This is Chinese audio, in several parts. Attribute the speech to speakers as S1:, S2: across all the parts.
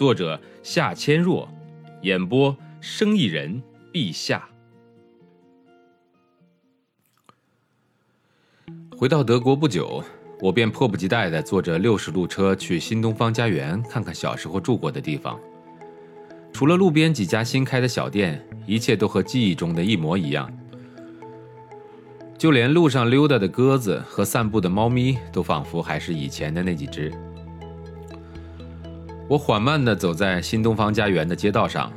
S1: 作者夏千若，演播生意人陛下。回到德国不久，我便迫不及待地坐着六十路车去新东方家园看看小时候住过的地方。除了路边几家新开的小店，一切都和记忆中的一模一样。就连路上溜达的鸽子和散步的猫咪，都仿佛还是以前的那几只。我缓慢地走在新东方家园的街道上，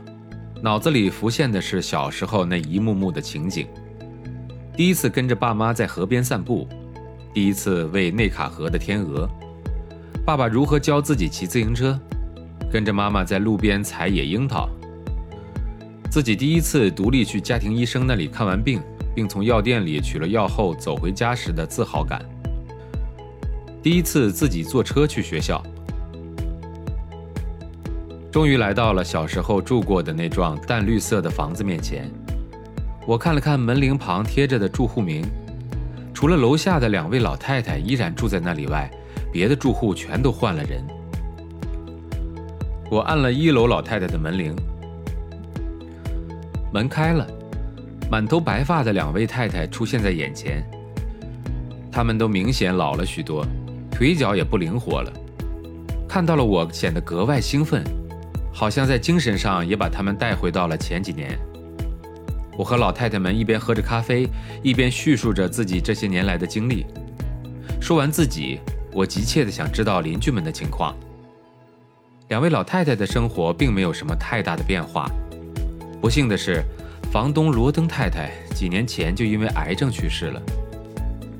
S1: 脑子里浮现的是小时候那一幕幕的情景：第一次跟着爸妈在河边散步，第一次喂内卡河的天鹅，爸爸如何教自己骑自行车，跟着妈妈在路边采野樱桃，自己第一次独立去家庭医生那里看完病，并从药店里取了药后走回家时的自豪感，第一次自己坐车去学校。终于来到了小时候住过的那幢淡绿色的房子面前。我看了看门铃旁贴着的住户名，除了楼下的两位老太太依然住在那里外，别的住户全都换了人。我按了一楼老太太的门铃，门开了，满头白发的两位太太出现在眼前。她们都明显老了许多，腿脚也不灵活了。看到了我，显得格外兴奋。好像在精神上也把他们带回到了前几年。我和老太太们一边喝着咖啡，一边叙述着自己这些年来的经历。说完自己，我急切地想知道邻居们的情况。两位老太太的生活并没有什么太大的变化。不幸的是，房东罗登太太几年前就因为癌症去世了。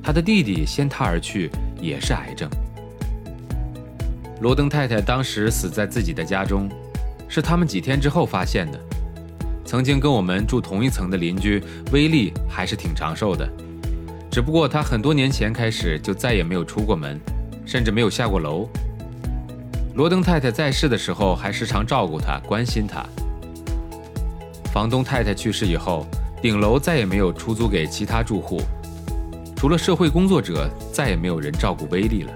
S1: 她的弟弟先她而去，也是癌症。罗登太太当时死在自己的家中。是他们几天之后发现的。曾经跟我们住同一层的邻居威利还是挺长寿的，只不过他很多年前开始就再也没有出过门，甚至没有下过楼。罗登太太在世的时候还时常照顾他、关心他。房东太太去世以后，顶楼再也没有出租给其他住户，除了社会工作者，再也没有人照顾威利了。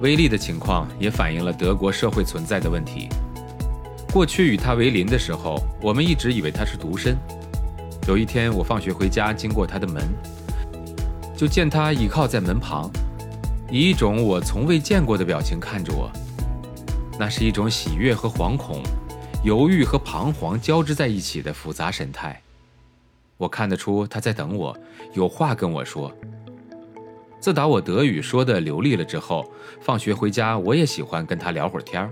S1: 威利的情况也反映了德国社会存在的问题。过去与他为邻的时候，我们一直以为他是独身。有一天，我放学回家，经过他的门，就见他倚靠在门旁，以一种我从未见过的表情看着我。那是一种喜悦和惶恐、犹豫和彷徨交织在一起的复杂神态。我看得出他在等我，有话跟我说。自打我德语说的流利了之后，放学回家我也喜欢跟他聊会儿天儿。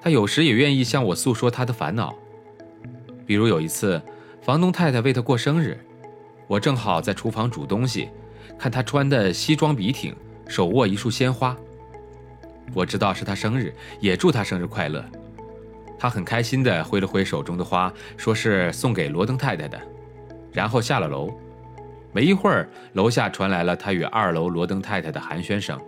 S1: 他有时也愿意向我诉说他的烦恼，比如有一次，房东太太为他过生日，我正好在厨房煮东西，看他穿的西装笔挺，手握一束鲜花。我知道是他生日，也祝他生日快乐。他很开心地挥了挥手中的花，说是送给罗登太太的，然后下了楼。没一会儿，楼下传来了他与二楼罗登太太的寒暄声。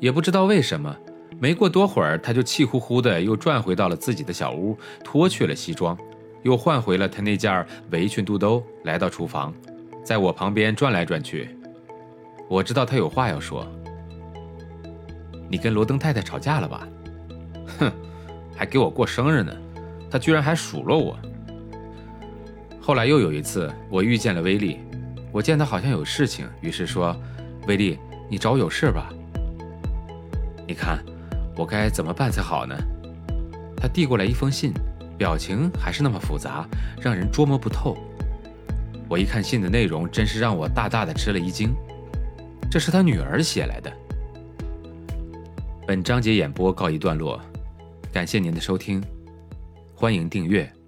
S1: 也不知道为什么，没过多会儿，他就气呼呼的又转回到了自己的小屋，脱去了西装，又换回了他那件围裙肚兜，来到厨房，在我旁边转来转去。我知道他有话要说。你跟罗登太太吵架了吧？哼，还给我过生日呢，他居然还数落我。后来又有一次，我遇见了威利，我见他好像有事情，于是说：“威利，你找我有事吧？”你看，我该怎么办才好呢？他递过来一封信，表情还是那么复杂，让人捉摸不透。我一看信的内容，真是让我大大的吃了一惊。这是他女儿写来的。本章节演播告一段落，感谢您的收听，欢迎订阅。